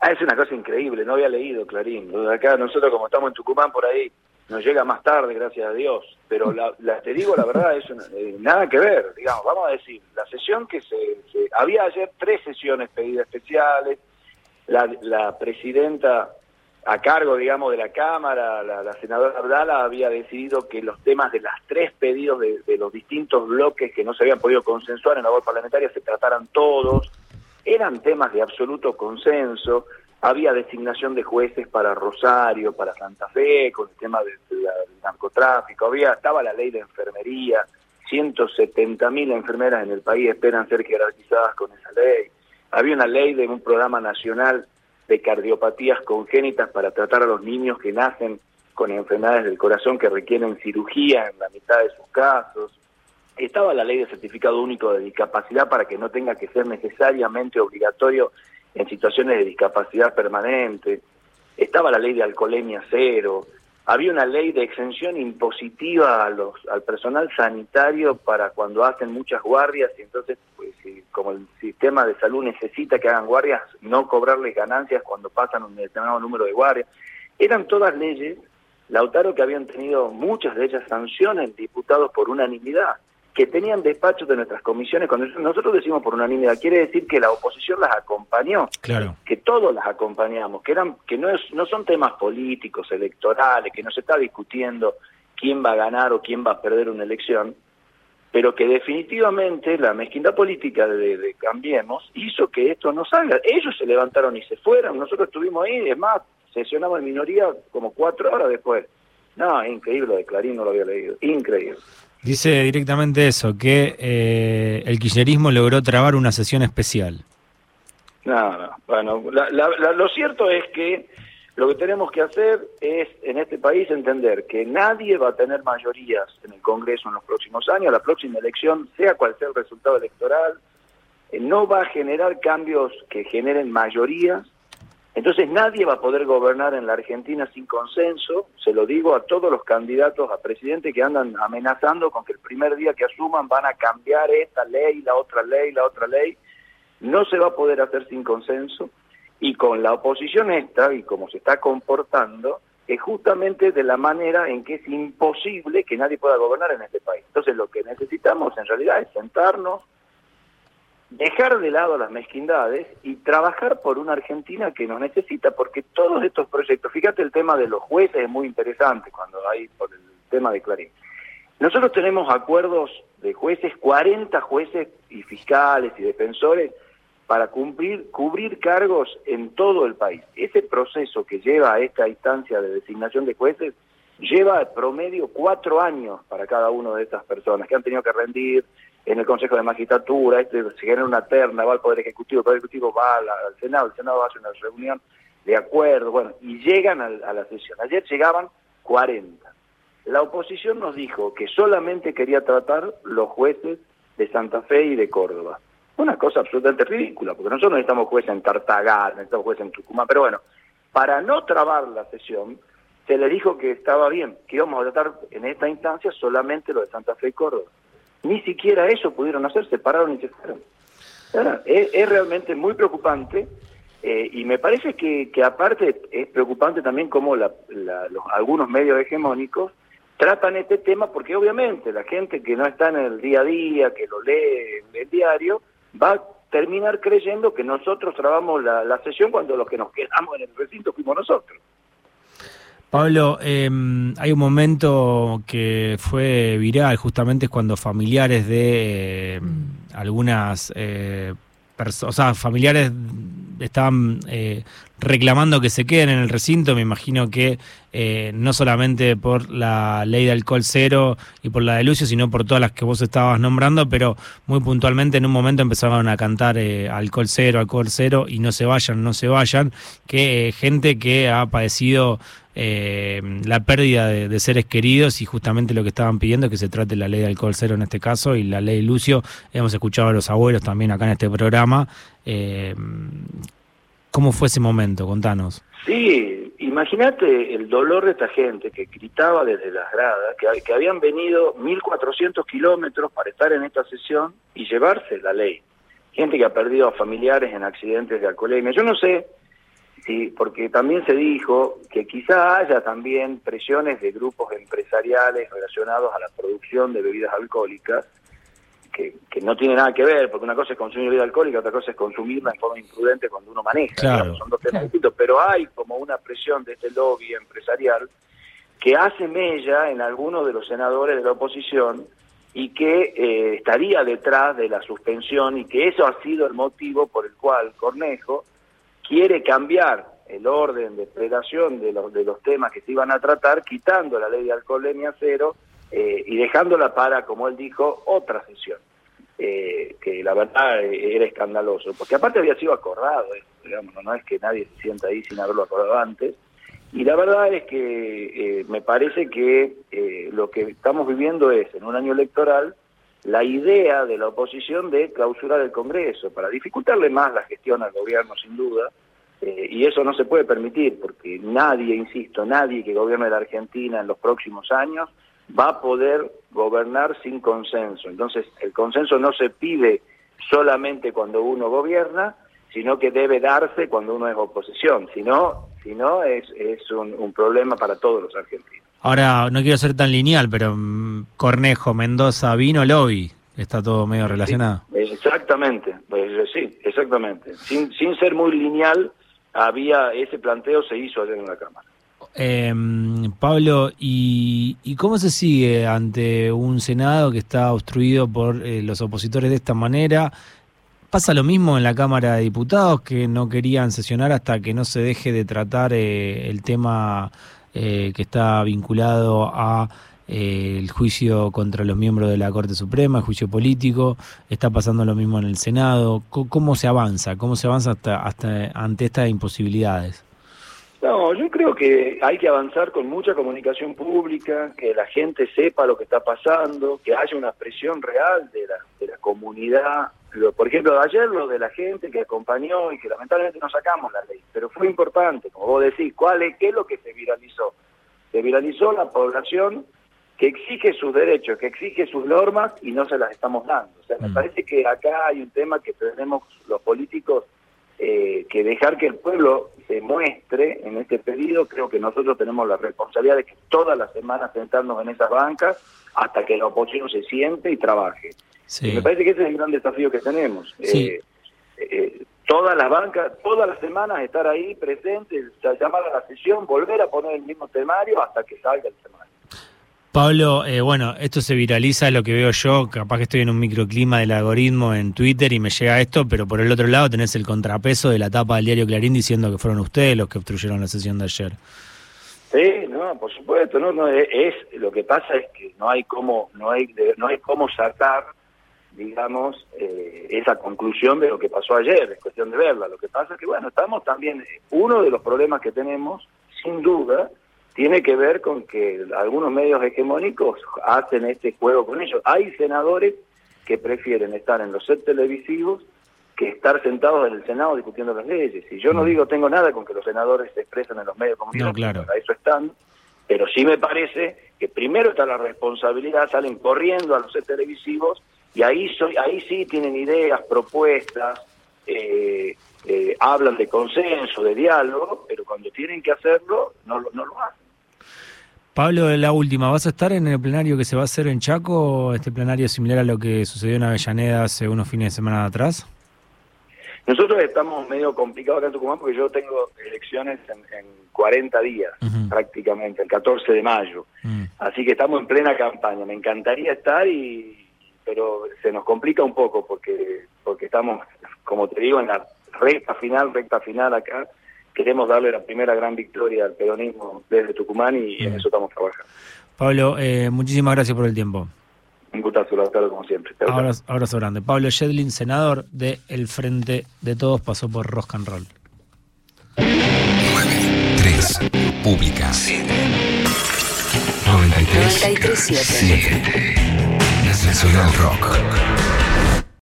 Ah, es una cosa increíble, no había leído Clarín. Acá nosotros como estamos en Tucumán por ahí, nos llega más tarde, gracias a Dios. Pero la, te digo la verdad, es eh, nada que ver, digamos, vamos a decir, la sesión que se, Había ayer tres sesiones pedidas especiales, la, la presidenta a cargo, digamos, de la Cámara, la, senadora Abdala había decidido que los temas de las tres pedidos de, de los distintos bloques que no se habían podido consensuar en la voz parlamentaria se trataran todos eran temas de absoluto consenso, había designación de jueces para Rosario, para Santa Fe, con el tema del, narcotráfico, había estaba la ley de enfermería, 170 mil enfermeras en el país esperan ser jerarquizadas con esa ley, había una ley de un programa nacional de cardiopatías congénitas para tratar a los niños que nacen con enfermedades del corazón que requieren cirugía en la mitad de sus casos, estaba la ley de certificado único de discapacidad para que no tenga que ser necesariamente obligatorio en situaciones de discapacidad permanente, estaba la ley de alcoholemia cero, había una ley de exención impositiva a los, al personal sanitario para cuando hacen muchas guardias y entonces, pues, como el sistema de salud necesita que hagan guardias, no cobrarles ganancias cuando pasan un determinado número de guardias. Eran todas leyes, Lautaro, que habían tenido muchas de ellas sanciones diputados por unanimidad que tenían despachos de nuestras comisiones, cuando nosotros decimos por unanimidad, quiere decir que la oposición las acompañó, claro. que todos las acompañamos, que eran que no es no son temas políticos, electorales, que no se está discutiendo quién va a ganar o quién va a perder una elección, pero que definitivamente la mezquindad política de, de Cambiemos hizo que esto no salga. Ellos se levantaron y se fueron, nosotros estuvimos ahí, es más, sesionamos en minoría como cuatro horas después. No, increíble, lo de Clarín no lo había leído, increíble. Dice directamente eso, que eh, el kirchnerismo logró trabar una sesión especial. No, no. Bueno, lo cierto es que lo que tenemos que hacer es, en este país, entender que nadie va a tener mayorías en el Congreso en los próximos años. La próxima elección, sea cual sea el resultado electoral, eh, no va a generar cambios que generen mayorías entonces nadie va a poder gobernar en la Argentina sin consenso, se lo digo a todos los candidatos a presidente que andan amenazando con que el primer día que asuman van a cambiar esta ley, la otra ley, la otra ley. No se va a poder hacer sin consenso y con la oposición esta y como se está comportando es justamente de la manera en que es imposible que nadie pueda gobernar en este país. Entonces lo que necesitamos en realidad es sentarnos, dejar de lado las mezquindades y trabajar por una Argentina que nos necesita, porque todos estos proyectos, fíjate el tema de los jueces es muy interesante cuando hay por el tema de Clarín. Nosotros tenemos acuerdos de jueces, 40 jueces y fiscales y defensores para cumplir, cubrir cargos en todo el país. Ese proceso que lleva a esta instancia de designación de jueces lleva promedio cuatro años para cada una de estas personas que han tenido que rendir en el Consejo de Magistratura, este, se genera una terna, va al Poder Ejecutivo, el Poder Ejecutivo va al, Senado, el Senado hace una reunión de acuerdo, bueno, y llegan a, a la sesión. Ayer llegaban 40. La oposición nos dijo que solamente quería tratar los jueces de Santa Fe y de Córdoba. Una cosa absolutamente ridícula, porque nosotros necesitamos jueces en Tartagal, necesitamos jueces en Tucumán, pero bueno, para no trabar la sesión, se le dijo que estaba bien, que íbamos a tratar en esta instancia solamente lo de Santa Fe y Córdoba. Ni siquiera eso pudieron hacer, se pararon y se fueron. Es, realmente muy preocupante eh, y me parece que, aparte es preocupante también cómo la, los, algunos medios hegemónicos tratan este tema porque obviamente la gente que no está en el día a día, que lo lee en el diario, va a terminar creyendo que nosotros trabamos la, la sesión cuando los que nos quedamos en el recinto fuimos nosotros. Pablo, em, hay un momento que fue viral, justamente es cuando familiares de em, algunas eh, personas, o sea, familiares estaban eh, reclamando que se queden en el recinto, me imagino que eh, no solamente por la ley de alcohol cero y por la de Lucio, sino por todas las que vos estabas nombrando, pero muy puntualmente en un momento empezaron a cantar alcohol cero, alcohol cero y no se vayan, no se vayan, que gente que ha padecido eh, la pérdida de, seres queridos y justamente lo que estaban pidiendo es que se trate la ley de alcohol cero en este caso y la ley Lucio. Hemos escuchado a los abuelos también acá en este programa. ¿Cómo fue ese momento? Contanos. Sí, imagínate el dolor de esta gente que gritaba desde las gradas, que, que habían venido 1.400 kilómetros para estar en esta sesión y llevarse la ley. Gente que ha perdido a familiares en accidentes de alcoholemia. Yo no sé Sí, porque también se dijo que quizá haya también presiones de grupos empresariales relacionados a la producción de bebidas alcohólicas, que, que no tiene nada que ver, porque una cosa es consumir bebida alcohólica, otra cosa es consumirla en forma imprudente cuando uno maneja. Claro. Son dos temas distintos, pero hay como una presión de este lobby empresarial que hace mella en algunos de los senadores de la oposición y que eh, estaría detrás de la suspensión y que eso ha sido el motivo por el cual Cornejo quiere cambiar el orden de predación de los, de los temas que se iban a tratar, quitando la ley de alcoholemia cero eh, y dejándola para, como él dijo, otra sesión. Eh, que la verdad eh, era escandaloso, porque aparte había sido acordado, eh, digamos, no es que nadie se sienta ahí sin haberlo acordado antes, y la verdad es que eh, me parece que eh, lo que estamos viviendo es, en un año electoral, la idea de la oposición de clausurar el Congreso, para dificultarle más la gestión al gobierno, sin duda, eh, y eso no se puede permitir, porque nadie, insisto, nadie que gobierne la Argentina en los próximos años va a poder gobernar sin consenso. Entonces, el consenso no se pide solamente cuando uno gobierna, sino que debe darse cuando uno es oposición. Si no, si no es, es un, un problema para todos los argentinos. Ahora, no quiero ser tan lineal, pero mm, Cornejo, Mendoza, Vino, Lobby, está todo medio relacionado. Sí, exactamente, pues, sí, exactamente. Sin, sin ser muy lineal, había ese planteo se hizo ayer en la Cámara. Eh, Pablo, ¿y, ¿y cómo se sigue ante un Senado que está obstruido por eh, los opositores de esta manera? ¿Pasa lo mismo en la Cámara de Diputados que no querían sesionar hasta que no se deje de tratar eh, el tema eh, que está vinculado a eh, el juicio contra los miembros de la Corte Suprema, el juicio político? ¿Está pasando lo mismo en el Senado? ¿Cómo, cómo se avanza? ¿Cómo se avanza hasta, hasta ante estas imposibilidades? No, yo creo que hay que avanzar con mucha comunicación pública, que la gente sepa lo que está pasando, que haya una presión real de la, de la comunidad. Por ejemplo, ayer lo de la gente que acompañó y que lamentablemente no sacamos la ley, pero fue importante, como vos decís, ¿cuál es, ¿qué es lo que se viralizó? Se viralizó la población que exige sus derechos, que exige sus normas y no se las estamos dando. O sea, me Mm. parece que acá hay un tema que tenemos los políticos eh, que dejar que el pueblo se muestre en este pedido, creo que nosotros tenemos la responsabilidad de que todas las semanas sentarnos en esas bancas hasta que la oposición se siente y trabaje. Y me parece que ese es el gran desafío que tenemos. Sí. Eh, eh, todas las bancas, todas las semanas estar ahí presentes, llamar a la sesión, volver a poner el mismo temario hasta que salga el temario. Pablo, eh, bueno, esto se viraliza, lo que veo yo, capaz que estoy en un microclima del algoritmo en Twitter y me llega esto, pero por el otro lado tenés el contrapeso de la tapa del diario Clarín diciendo que fueron ustedes los que obstruyeron la sesión de ayer. Sí, no, por supuesto, no, no es, lo que pasa es que no hay cómo, no hay, no hay cómo sacar, digamos, eh, esa conclusión de lo que pasó ayer, es cuestión de verla. Lo que pasa es que bueno, estamos también uno de los problemas que tenemos, sin duda, tiene que ver con que algunos medios hegemónicos hacen este juego con ellos. Hay senadores que prefieren estar en los sets televisivos que estar sentados en el Senado discutiendo las leyes. Y yo no Mm. digo tengo nada con que los senadores se expresen en los medios de comunicación, No, claro. para eso están, pero sí me parece que primero está la responsabilidad, salen corriendo a los sets televisivos y ahí soy, ahí sí tienen ideas, propuestas, eh, eh, hablan de consenso, de diálogo, pero cuando tienen que hacerlo, no, no lo hacen. Pablo, la última, ¿vas a estar en el plenario que se va a hacer en Chaco? ¿Este plenario es similar a lo que sucedió en Avellaneda hace unos fines de semana atrás? Nosotros estamos medio complicados acá en Tucumán porque yo tengo elecciones en, en 40 días, prácticamente, el 14 de mayo. Mm. Así que estamos en plena campaña. Me encantaría estar y pero se nos complica un poco porque porque estamos, como te digo, en la recta final, recta final acá. Queremos darle la primera gran victoria al peronismo desde Tucumán y en eso estamos trabajando. Pablo, eh, muchísimas gracias por el tiempo. Un gustazo, Lautaro, como siempre. Abrazo, abrazo grande. Pablo Shedlin, senador de El Frente de Todos, pasó por Rock and Roll. 3. Pública. 93. 93.7. 7. Nacional Rock.